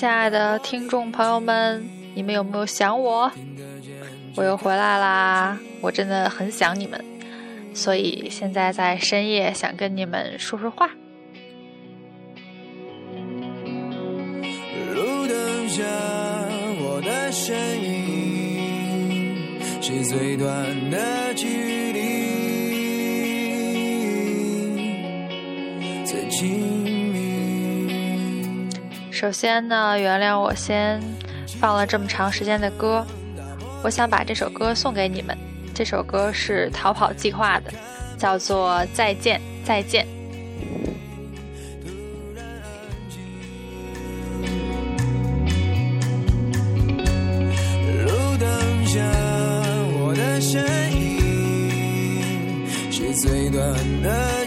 亲爱的听众朋友们，你们有没有想我？我又回来啦！我真的很想你们，所以现在在深夜想跟你们说说话。路灯下，我的身影是最短的距离，最近。首先呢，原谅我先放了这么长时间的歌。我想把这首歌送给你们，这首歌是逃跑计划的，叫做《再见再见》。路灯下，我的身影是最短的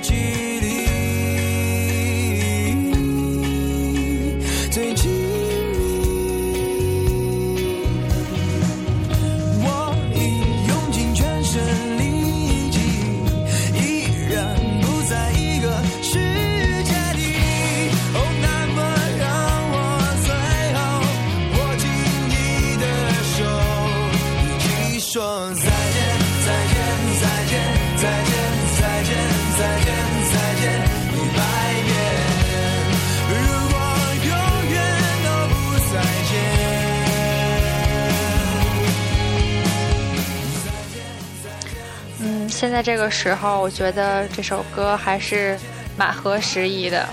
这个时候，我觉得这首歌还是蛮合时宜的。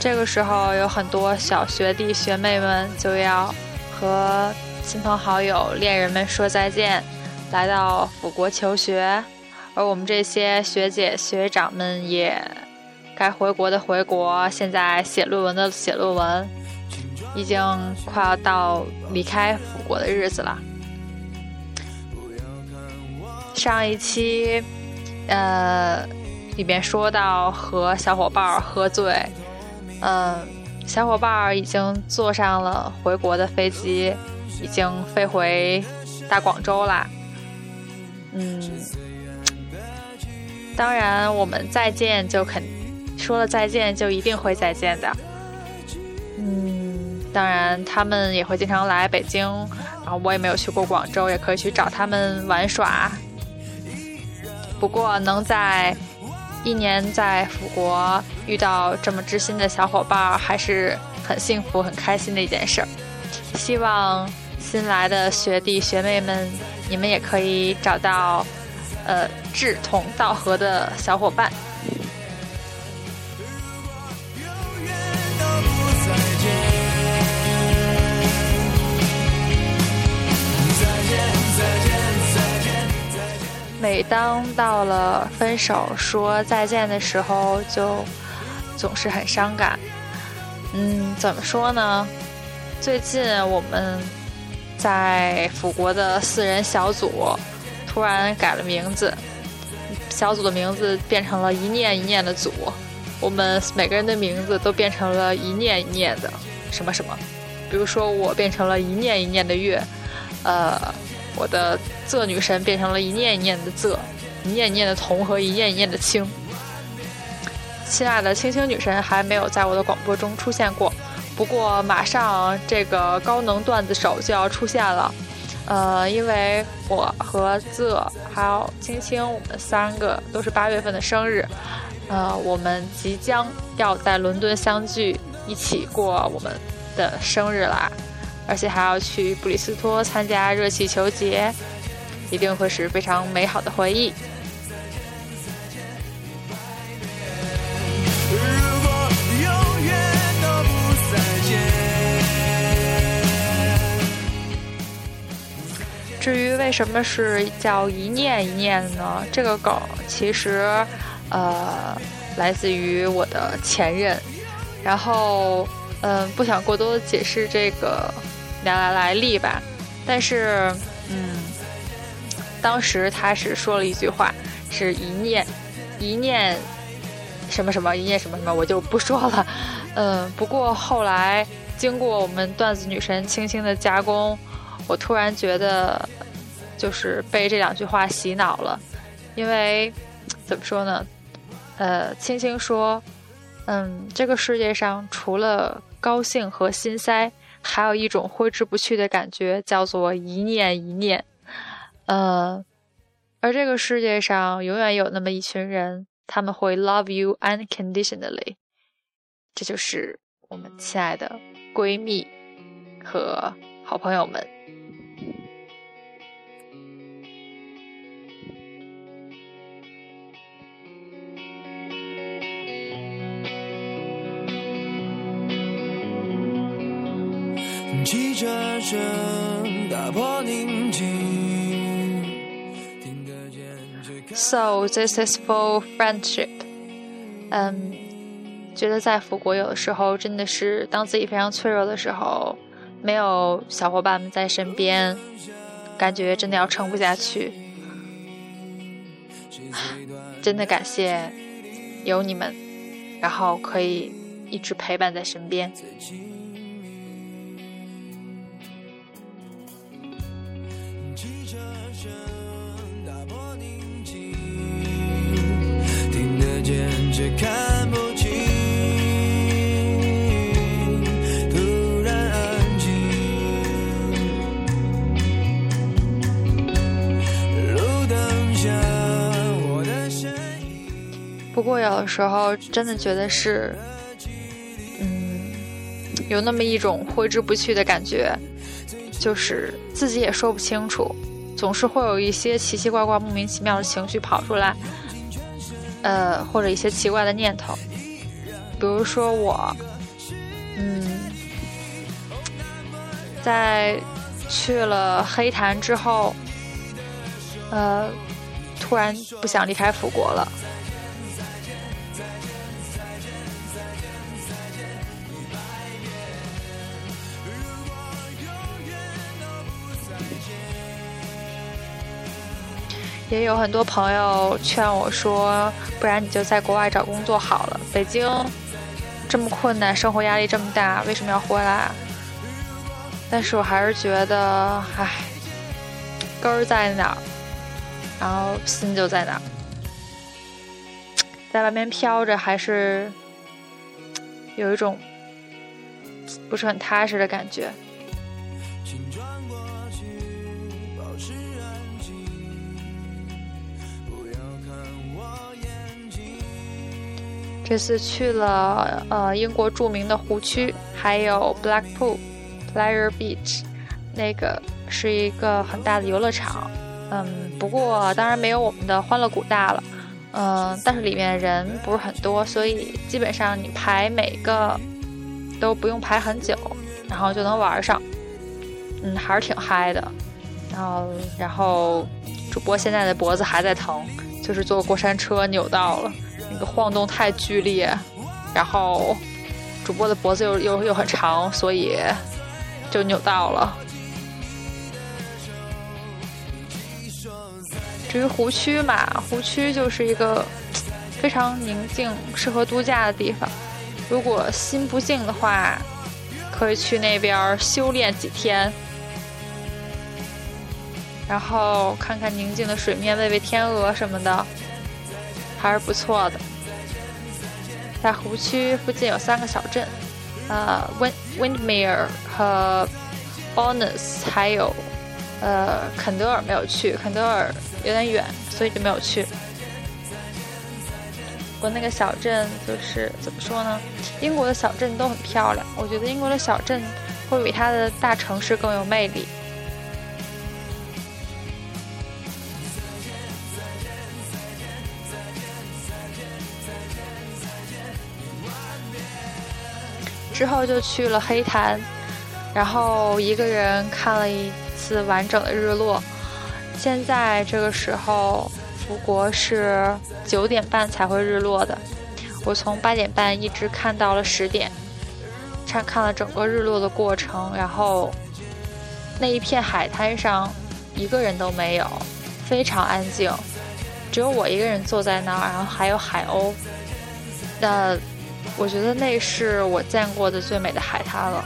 这个时候，有很多小学弟学妹们就要和亲朋好友、恋人们说再见，来到辅国求学。而我们这些学姐学长们也该回国的回国，现在写论文的写论文，已经快要到离开辅国的日子了。上一期，呃，里面说到和小伙伴喝醉，嗯，小伙伴已经坐上了回国的飞机，已经飞回大广州啦。嗯，当然，我们再见就肯说了再见就一定会再见的。嗯，当然他们也会经常来北京，然后我也没有去过广州，也可以去找他们玩耍。不过能在一年在辅国遇到这么知心的小伙伴，还是很幸福、很开心的一件事。希望新来的学弟学妹们，你们也可以找到呃志同道合的小伙伴。每当到了分手说再见的时候，就总是很伤感。嗯，怎么说呢？最近我们在辅国的四人小组突然改了名字，小组的名字变成了一念一念的组。我们每个人的名字都变成了一念一念的什么什么。比如说，我变成了一念一念的月，呃。我的仄女神变成了一念一念的仄，一念一念的童和一念一念的青。亲爱的青青女神还没有在我的广播中出现过，不过马上这个高能段子手就要出现了。呃，因为我和仄还有青青，我们三个都是八月份的生日，呃，我们即将要在伦敦相聚，一起过我们的生日啦。而且还要去布里斯托参加热气球节，一定会是非常美好的回忆。至于为什么是叫一念一念呢？这个梗其实，呃，来自于我的前任，然后，嗯，不想过多解释这个。聊来来历吧，但是，嗯，当时他是说了一句话，是一念，一念，什么什么，一念什么什么，我就不说了。嗯，不过后来经过我们段子女神轻轻的加工，我突然觉得，就是被这两句话洗脑了，因为怎么说呢？呃，青青说，嗯，这个世界上除了高兴和心塞。还有一种挥之不去的感觉，叫做一念一念。呃，而这个世界上永远有那么一群人，他们会 love you unconditionally。这就是我们亲爱的闺蜜和好朋友们。汽车声打破宁静。So this is for friendship. 嗯，觉得在福国有的时候真的是当自己非常脆弱的时候，没有小伙伴们在身边，感觉真的要撑不下去。真的感谢有你们，然后可以一直陪伴在身边。不过有的时候真的觉得是，嗯，有那么一种挥之不去的感觉，就是自己也说不清楚，总是会有一些奇奇怪怪、莫名其妙的情绪跑出来，呃，或者一些奇怪的念头，比如说我，嗯，在去了黑潭之后，呃，突然不想离开辅国了。也有很多朋友劝我说：“不然你就在国外找工作好了。北京这么困难，生活压力这么大，为什么要回来？”但是我还是觉得，唉，根儿在哪儿，然后心就在哪儿，在外面飘着，还是有一种不是很踏实的感觉。这次去了呃英国著名的湖区，还有 Blackpool Pleasure Beach，那个是一个很大的游乐场。嗯，不过当然没有我们的欢乐谷大了。嗯，但是里面人不是很多，所以基本上你排每个都不用排很久，然后就能玩上。嗯，还是挺嗨的。然后，然后主播现在的脖子还在疼，就是坐过山车扭到了。晃动太剧烈，然后主播的脖子又又又很长，所以就扭到了。至于湖区嘛，湖区就是一个非常宁静、适合度假的地方。如果心不静的话，可以去那边修炼几天，然后看看宁静的水面，喂喂天鹅什么的。还是不错的，在湖区附近有三个小镇，呃，Wind Windmere 和 Bonus，还有呃肯德尔没有去，肯德尔有点远，所以就没有去。我那个小镇就是怎么说呢？英国的小镇都很漂亮，我觉得英国的小镇会比它的大城市更有魅力。之后就去了黑潭，然后一个人看了一次完整的日落。现在这个时候，福国是九点半才会日落的。我从八点半一直看到了十点，看看了整个日落的过程。然后那一片海滩上一个人都没有，非常安静，只有我一个人坐在那儿，然后还有海鸥。那。我觉得那是我见过的最美的海滩了，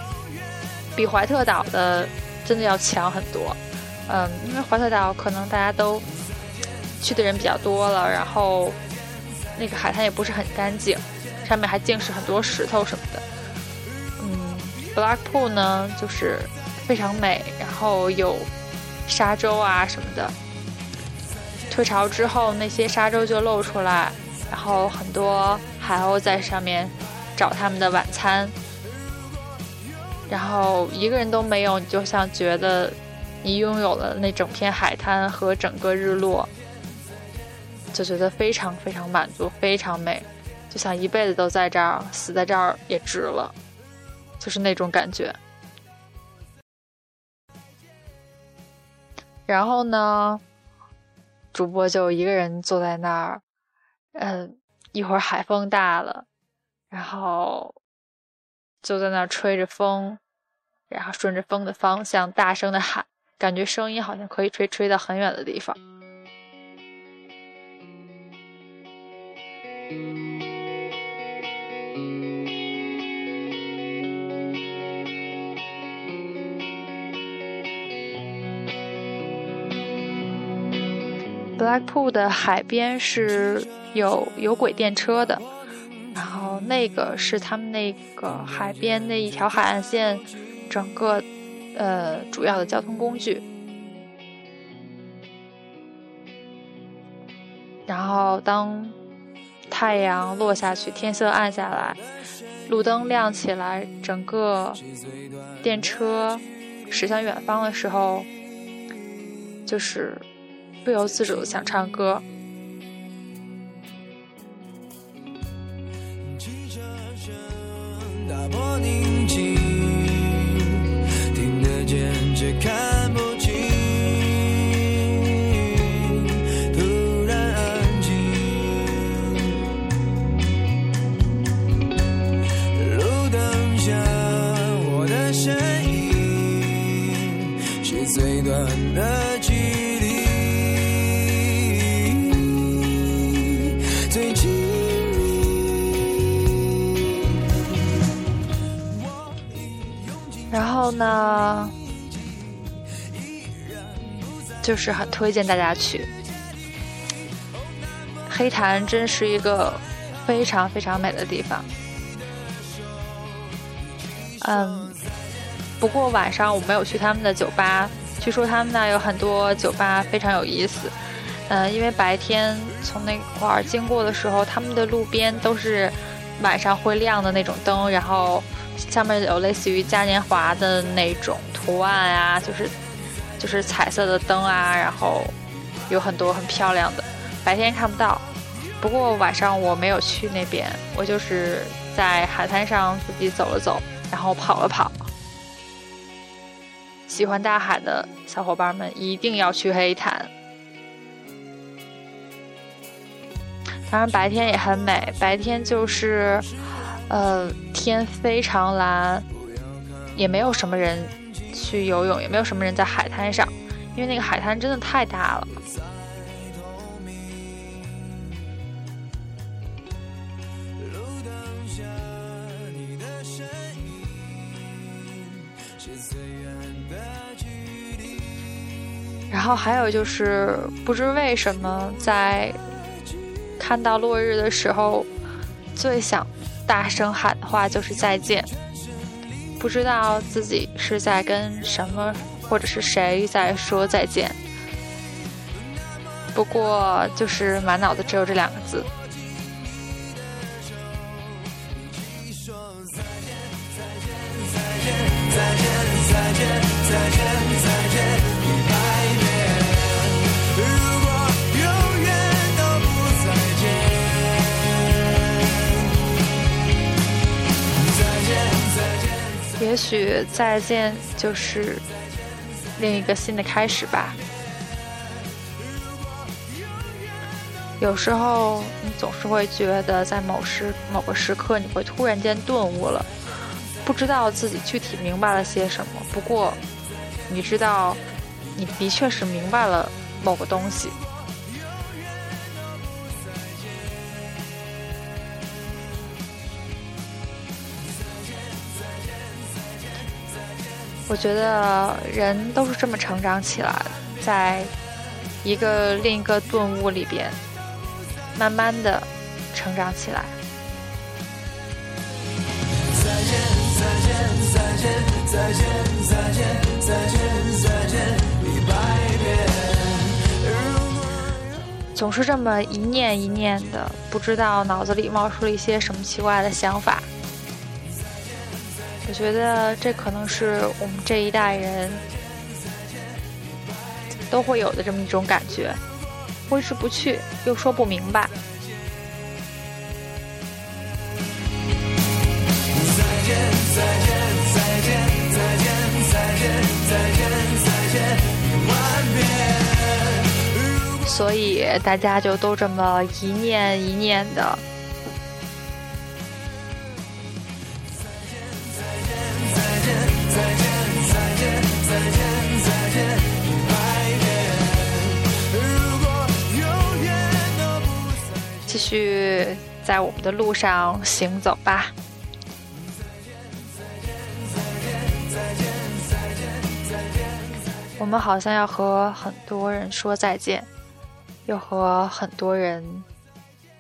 比怀特岛的真的要强很多。嗯，因为怀特岛可能大家都去的人比较多了，然后那个海滩也不是很干净，上面还尽是很多石头什么的。嗯，Blackpool 呢，就是非常美，然后有沙洲啊什么的。退潮之后，那些沙洲就露出来，然后很多海鸥在上面找他们的晚餐。然后一个人都没有，你就像觉得你拥有了那整片海滩和整个日落，就觉得非常非常满足，非常美，就像一辈子都在这儿，死在这儿也值了，就是那种感觉。然后呢，主播就一个人坐在那儿，嗯，一会儿海风大了，然后。就在那儿吹着风，然后顺着风的方向大声的喊，感觉声音好像可以吹吹到很远的地方。Blackpool 的海边是有有轨电车的。然后那个是他们那个海边那一条海岸线，整个呃主要的交通工具。然后当太阳落下去，天色暗下来，路灯亮起来，整个电车驶向远方的时候，就是不由自主想唱歌。呢，就是很推荐大家去黑潭，真是一个非常非常美的地方。嗯，不过晚上我没有去他们的酒吧，据说他们那有很多酒吧非常有意思。嗯，因为白天从那块儿经过的时候，他们的路边都是晚上会亮的那种灯，然后。上面有类似于嘉年华的那种图案啊，就是就是彩色的灯啊，然后有很多很漂亮的，白天看不到。不过晚上我没有去那边，我就是在海滩上自己走了走，然后跑了跑。喜欢大海的小伙伴们一定要去黑潭。当然白天也很美，白天就是。呃，天非常蓝，也没有什么人去游泳，也没有什么人在海滩上，因为那个海滩真的太大了。然后还有就是，不知为什么，在看到落日的时候，最想。大声喊的话就是再见，不知道自己是在跟什么或者是谁在说再见，不过就是满脑子只有这两个字。也许再见就是另一个新的开始吧。有时候你总是会觉得，在某时某个时刻，你会突然间顿悟了，不知道自己具体明白了些什么。不过，你知道，你的确是明白了某个东西。我觉得人都是这么成长起来的，在一个另一个顿悟里边，慢慢的成长起来。再见，再见，再见。再见，再见，再见，再见一百遍。总是这么一念一念的，不知道脑子里冒出了一些什么奇怪的想法。我觉得这可能是我们这一代人都会有的这么一种感觉，挥之不去，又说不明白。所以大家就都这么一念一念的。继续在我们的路上行走吧。我们好像要和很多人说再见，又和很多人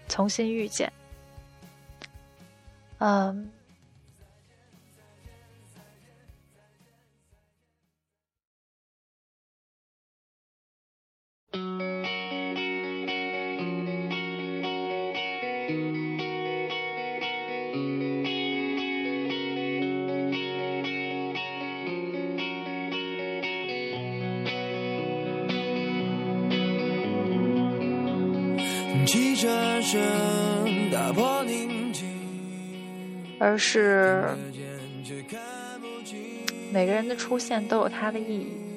重新遇见。嗯。而是每个人的出现都有它的意义。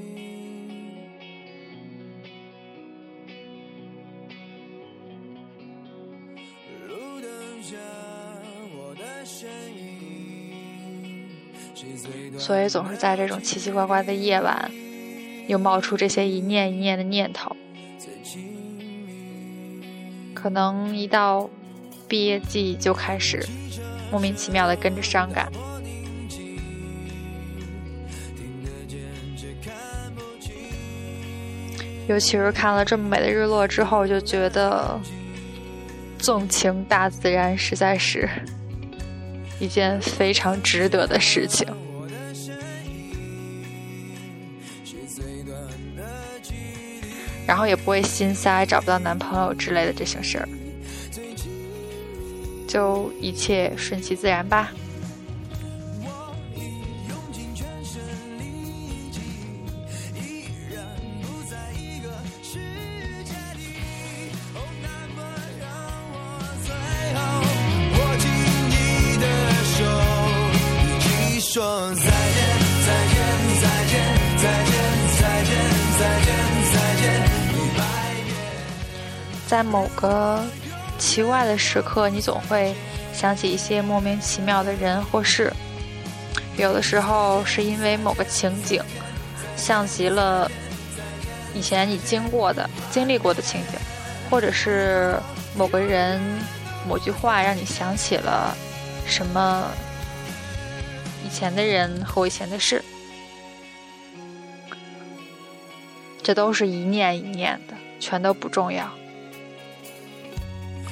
所以总是在这种奇奇怪怪的夜晚，又冒出这些一念一念的念头。可能一到毕业季就开始莫名其妙的跟着伤感，尤其是看了这么美的日落之后，就觉得纵情大自然实在是一件非常值得的事情。然后也不会心塞，找不到男朋友之类的这些事儿，就一切顺其自然吧。在某个奇怪的时刻，你总会想起一些莫名其妙的人或事。有的时候是因为某个情景，像极了以前你经过的、经历过的情景，或者是某个人、某句话让你想起了什么以前的人和以前的事。这都是一念一念的，全都不重要。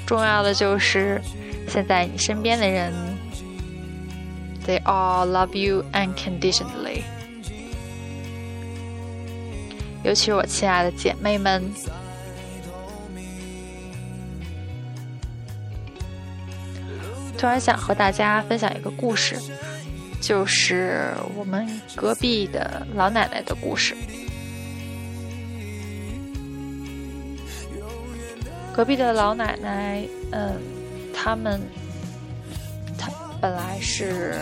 重要的就是现在你身边的人，They all love you unconditionally。尤其是我亲爱的姐妹们，突然想和大家分享一个故事，就是我们隔壁的老奶奶的故事。隔壁的老奶奶，嗯，他们，他本来是，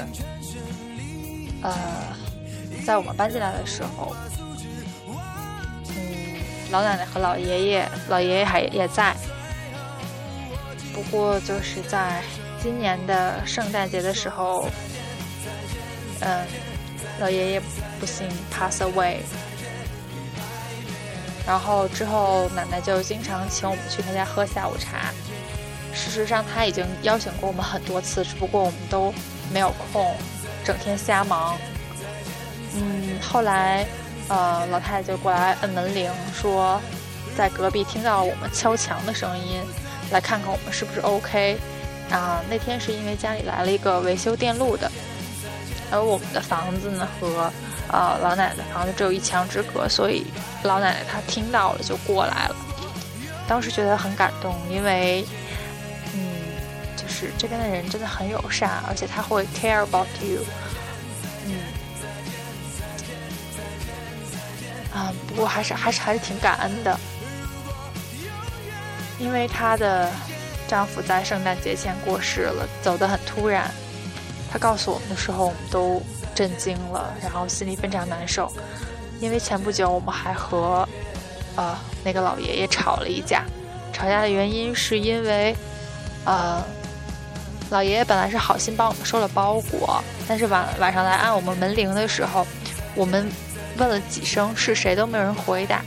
呃，在我们搬进来的时候，嗯，老奶奶和老爷爷，老爷爷还也在，不过就是在今年的圣诞节的时候，嗯，老爷爷不幸 pass away。然后之后，奶奶就经常请我们去她家喝下午茶。事实上，她已经邀请过我们很多次，只不过我们都没有空，整天瞎忙。嗯，后来，呃，老太太就过来摁门铃，说在隔壁听到我们敲墙的声音，来看看我们是不是 OK。啊，那天是因为家里来了一个维修电路的，而我们的房子呢和呃老奶奶的房子只有一墙之隔，所以老奶奶她听到了就过来了。当时觉得很感动，因为嗯，就是这边的人真的很友善，而且他会 care about you。嗯，啊，不过还是还是还是挺感恩的，因为她的丈夫在圣诞节前过世了，走得很突然。她告诉我们的时候，我们都震惊了，然后心里非常难受，因为前不久我们还和呃那个老爷爷吵了一架，吵架的原因是因为呃老爷爷本来是好心帮我们收了包裹，但是晚晚上来按我们门铃的时候，我们问了几声是谁都没有人回答，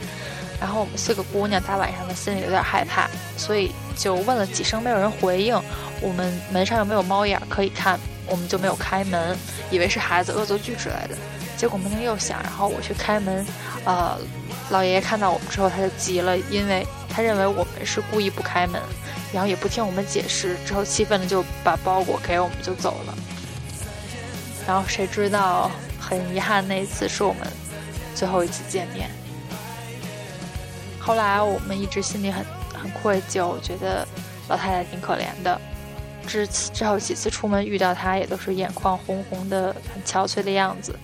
然后我们四个姑娘大晚上的心里有点害怕，所以就问了几声没有人回应，我们门上又没有猫眼可以看，我们就没有开门，以为是孩子恶作剧之类的，结果门铃又响，然后我去开门，呃，老爷爷看到我们之后他就急了，因为他认为我们是故意不开门。然后也不听我们解释，之后气愤的就把包裹给我们就走了。然后谁知道，很遗憾那一次是我们最后一次见面。后来我们一直心里很很愧疚，觉得老太太挺可怜的。之之后几次出门遇到他，也都是眼眶红红的、很憔悴的样子，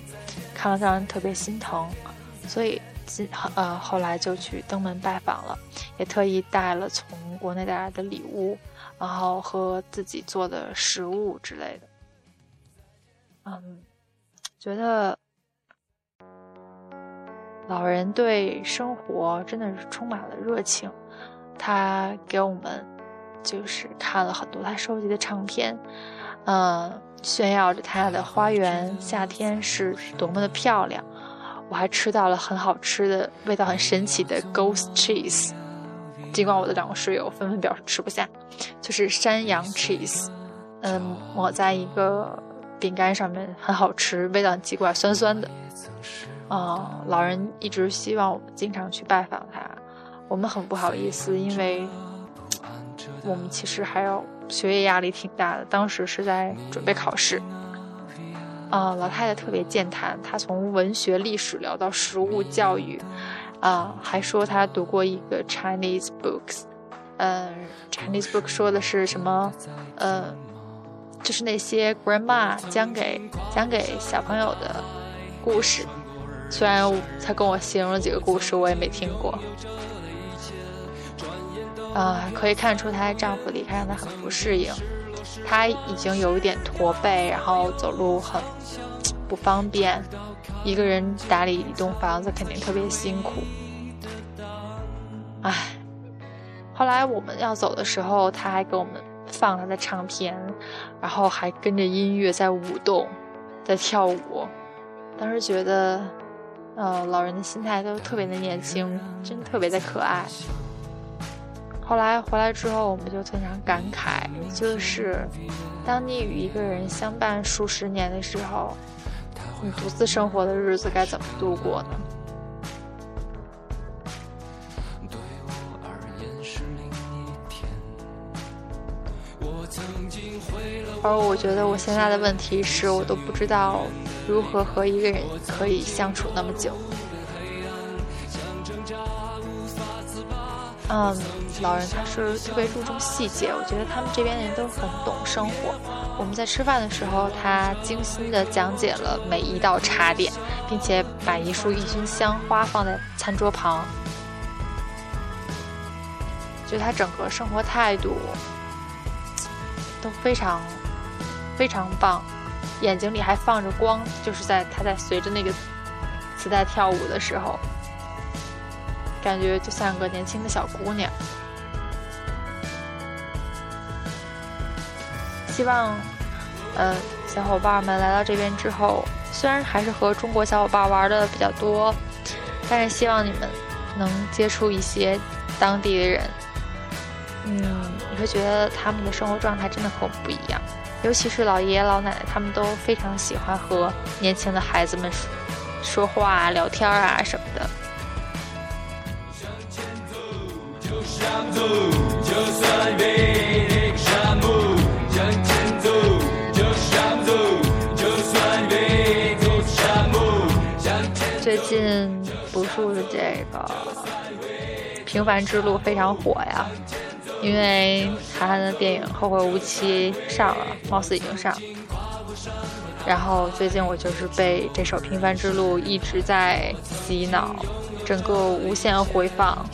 看了让人特别心疼。所以。今呃，后来就去登门拜访了，也特意带了从国内带来的礼物，然后和自己做的食物之类的。嗯，觉得老人对生活真的是充满了热情。他给我们就是看了很多他收集的唱片，嗯，炫耀着他的花园夏天是多么的漂亮。我还吃到了很好吃的、味道很神奇的 Ghost Cheese，尽管我的两个室友纷纷表示吃不下，就是山羊 cheese，嗯，抹在一个饼干上面，很好吃，味道很奇怪，酸酸的。啊，老人一直希望我们经常去拜访他，我们很不好意思，因为我们其实还有学业压力挺大的，当时是在准备考试。啊，老太太特别健谈，她从文学、历史聊到食物、教育，啊，还说她读过一个 Chinese books，嗯，Chinese book 说的是什么？呃，就是那些 grandma 讲给讲给小朋友的故事。虽然她跟我形容了几个故事，我也没听过。啊，可以看出她丈夫离开让她很不适应。她已经有一点驼背，然后走路很不方便。一个人打理一栋房子肯定特别辛苦。唉，后来我们要走的时候，她还给我们放她的唱片，然后还跟着音乐在舞动，在跳舞。当时觉得，呃，老人的心态都特别的年轻，真特别的可爱。后来回来之后，我们就非常感慨，就是当你与一个人相伴数十年的时候，你独自生活的日子该怎么度过呢？而我觉得我现在的问题是我都不知道如何和一个人可以相处那么久。嗯，老人他是特别注重细节，我觉得他们这边的人都很懂生活。我们在吃饭的时候，他精心的讲解了每一道茶点，并且把一束郁金香花放在餐桌旁。就他整个生活态度都非常非常棒，眼睛里还放着光，就是在他在随着那个磁带跳舞的时候。感觉就像个年轻的小姑娘。希望，呃，小伙伴们来到这边之后，虽然还是和中国小伙伴玩的比较多，但是希望你们能接触一些当地的人。嗯，你会觉得他们的生活状态真的和我们不一样，尤其是老爷爷老奶奶，他们都非常喜欢和年轻的孩子们说话、聊天啊什么的。向，前走，就向走，就算被。平凡之路》非常火呀，因为韩寒的电影《后会无期》上了，貌似已经上。然后最近我就是被这首《平凡之路》一直在洗脑，整个无限回放。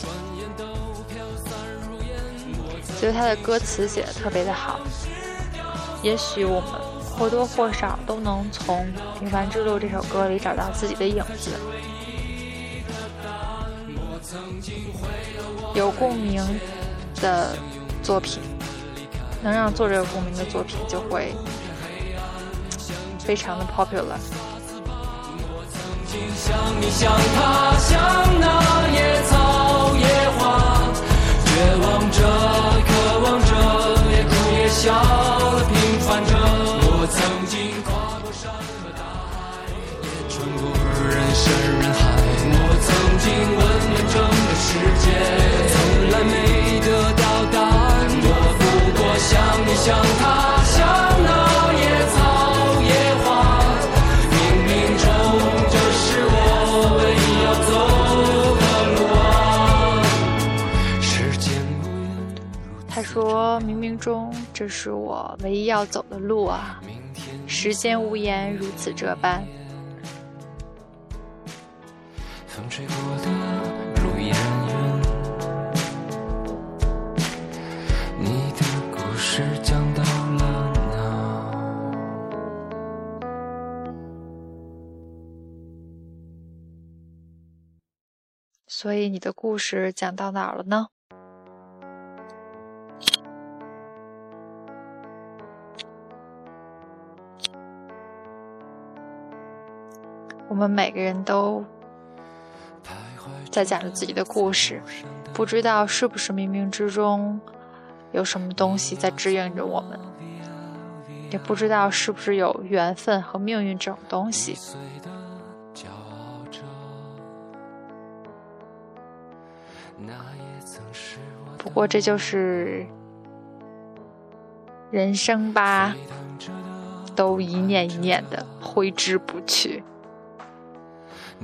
觉得他的歌词写的特别的好，也许我们或多或少都能从《平凡之路》这首歌里找到自己的影子。有共鸣的作品，能让作者有共鸣的作品，就会非常的 popular。像你像他像那野草野花，绝望着，渴望着，也哭也笑了，平凡着。我曾经跨过山和大海，也穿过人山人海。我曾经问遍整个世界，从来没得到答案。我不过像你像他，冥冥中这是我唯一要走的路啊。时间无言，他说：“冥冥中，这是我唯一要走的路啊！时间无言，如此这般。吹过的如意人缘，你的故事讲到了哪？所以你的故事讲到哪儿了呢？我们每个人都在讲着自己的故事，不知道是不是冥冥之中有什么东西在指引着我们，也不知道是不是有缘分和命运这种东西。不过这就是人生吧，都一念一念的挥之不去。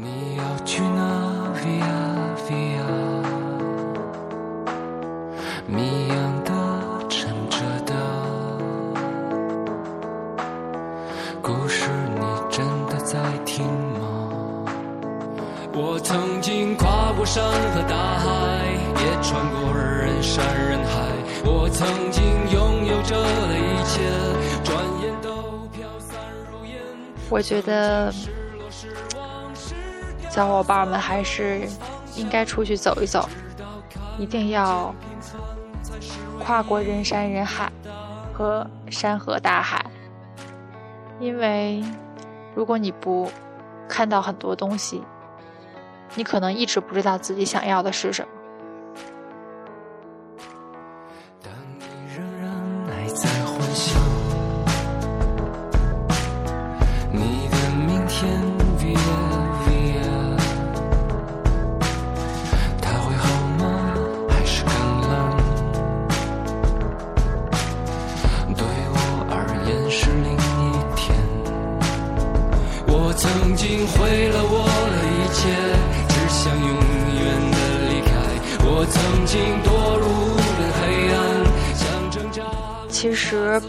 你要去哪？Via Via，谜一样的，沉着的，故事你真的在听吗？我曾经跨过山和大海，也穿过人山人海。我曾经拥有着的一切，转眼都飘散如烟。我觉得小伙伴们还是应该出去走一走，一定要跨过人山人海和山河大海，因为如果你不看到很多东西，你可能一直不知道自己想要的是什么。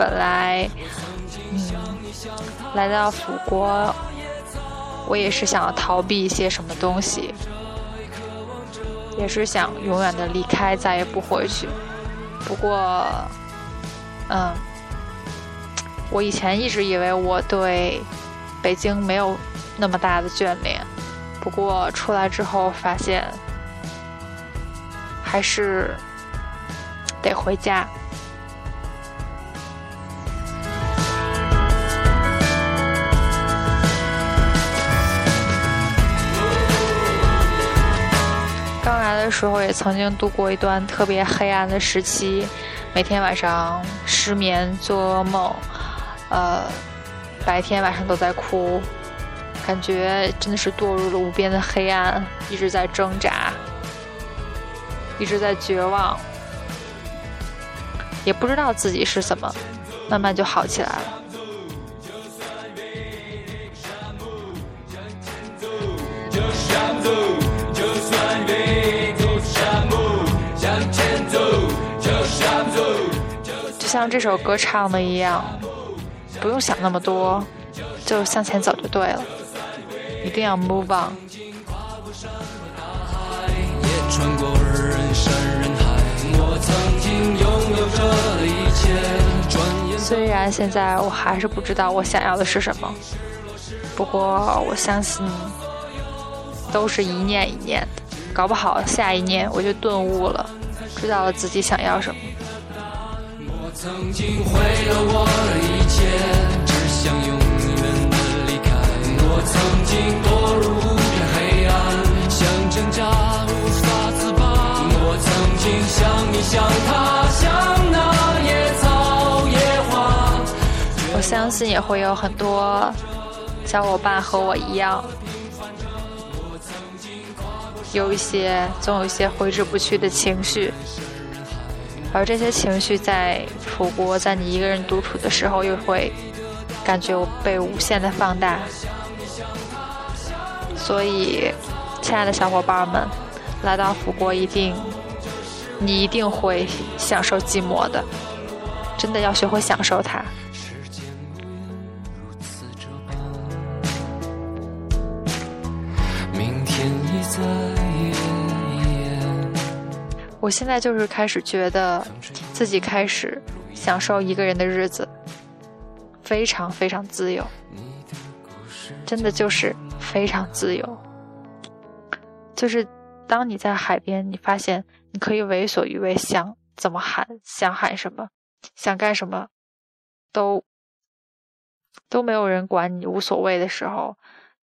本来，嗯，来到辅国，我也是想要逃避一些什么东西，也是想永远的离开，再也不回去。不过，嗯，我以前一直以为我对北京没有那么大的眷恋，不过出来之后发现，还是得回家。时候也曾经度过一段特别黑暗的时期，每天晚上失眠做噩梦，呃，白天晚上都在哭，感觉真的是堕入了无边的黑暗，一直在挣扎，一直在绝望，也不知道自己是怎么，慢慢就好起来了。像这首歌唱的一样，不用想那么多，就向前走就对了。一定要 move on。穿过人山人海，我曾经拥有这一切。转眼虽然现在我还是不知道我想要的是什么，不过我相信都是一念一念的，搞不好下一念我就顿悟了，知道了自己想要什么。曾经毁了我的一切，只想永远的离开。我曾经堕入无边黑暗，想挣扎无法自拔。我曾经像你像他像那野草野花。我相信也会有很多小伙伴和我一样，有一些总有一些挥之不去的情绪，而这些情绪在楚国，在你一个人独处的时候，又会感觉被无限的放大。所以，亲爱的小伙伴们，来到福国一定，你一定会享受寂寞的，真的要学会享受它。我现在就是开始觉得自己开始享受一个人的日子，非常非常自由，真的就是非常自由。就是当你在海边，你发现你可以为所欲为，想怎么喊，想喊什么，想干什么，都都没有人管你，无所谓的时候，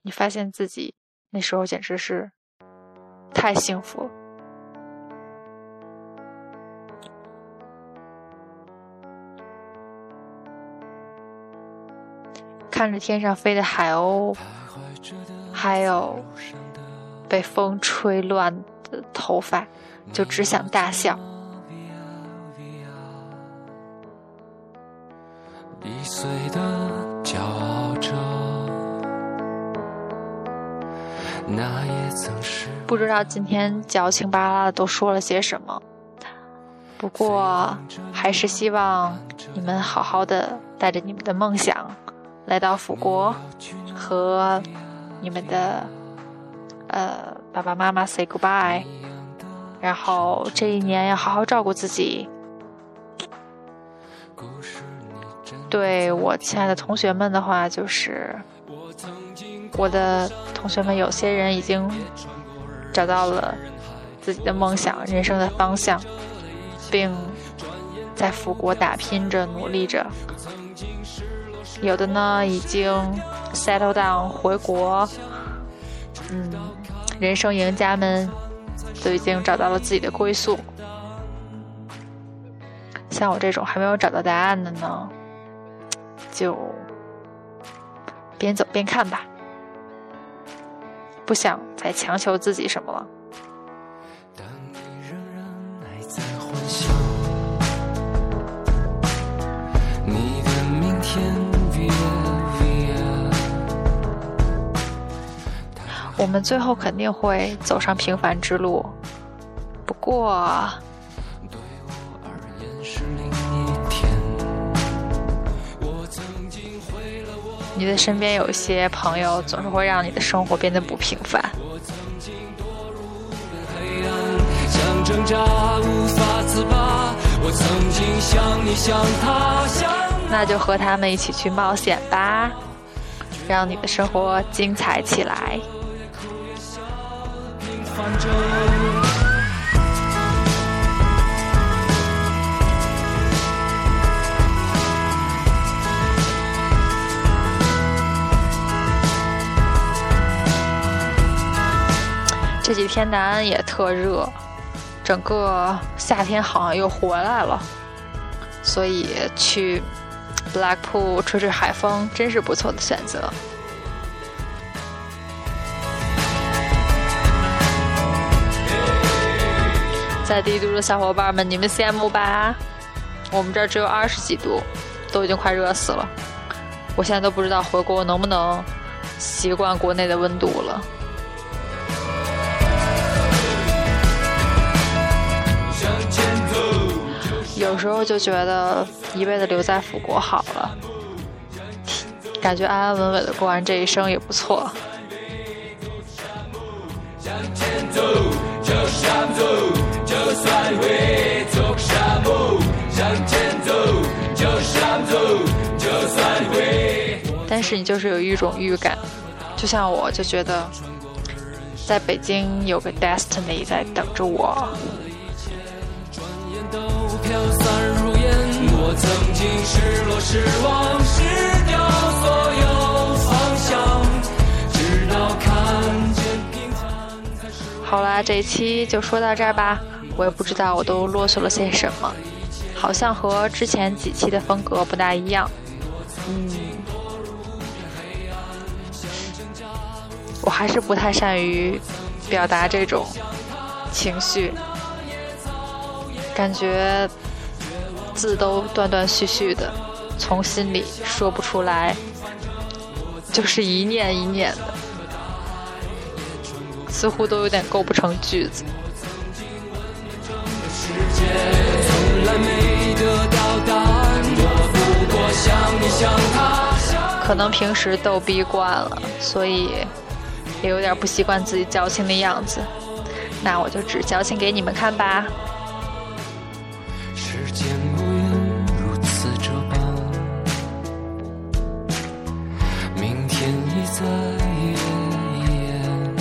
你发现自己那时候简直是太幸福了。看着天上飞的海鸥，还有被风吹乱的头发，就只想大笑。易碎的骄傲着，那也曾是不知道今天矫情巴拉的都说了些什么，不过还是希望你们好好的带着你们的梦想来到福国，和你们的呃爸爸妈妈 say goodbye，然后这一年要好好照顾自己。对我亲爱的同学们的话，就是我的同学们有些人已经找到了自己的梦想、人生的方向，并在福国打拼着、努力着。有的呢已经 settle down 回国，嗯，人生赢家们都已经找到了自己的归宿。像我这种还没有找到答案的呢，就边走边看吧，不想再强求自己什么了。当你仍然还在幻想，我们最后肯定会走上平凡之路，不过。你的身边有一些朋友总是会让你的生活变得不平凡。那就和他们一起去冒险吧，让你的生活精彩起来。平凡着。这几天南安也特热，整个夏天好像又回来了，所以去 Blackpool 吹吹海风真是不错的选择。在帝都的小伙伴们，你们羡慕吧？我们这儿只有二十几度，都已经快热死了。我现在都不知道回国能不能习惯国内的温度了。有有时候就觉得一辈子留在福国好了，感觉安安稳稳的过完这一生也不错。向前走，就上走，就算会走沙漠。向前走，就上走，就算会。但是你就是有一种预感，就像我就觉得，在北京有个 destiny 在等着我。转眼都飘散如烟。我曾经失落、失望、失掉所有方向，直到看见平凡才是好啦，这一期就说到这儿吧。我也不知道我都啰嗦了些什么，好像和之前几期的风格不大一样。嗯，我还是不太善于表达这种情绪，感觉字都断断续续的，从心里说不出来，就是一念一念的。似乎都有点构不成句子。可能平时逗逼惯了，所以也有点不习惯自己矫情的样子。那我就只矫情给你们看吧。时间无缘如此这般，明天已在眼前。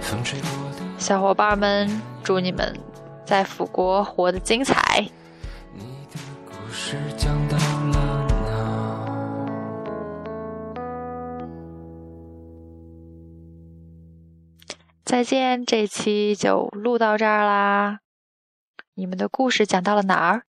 风吹过的小伙伴们，祝你们在辅国活得精彩！你的故事讲到了哪？再见，这期就录到这儿啦。你们的故事讲到了哪儿？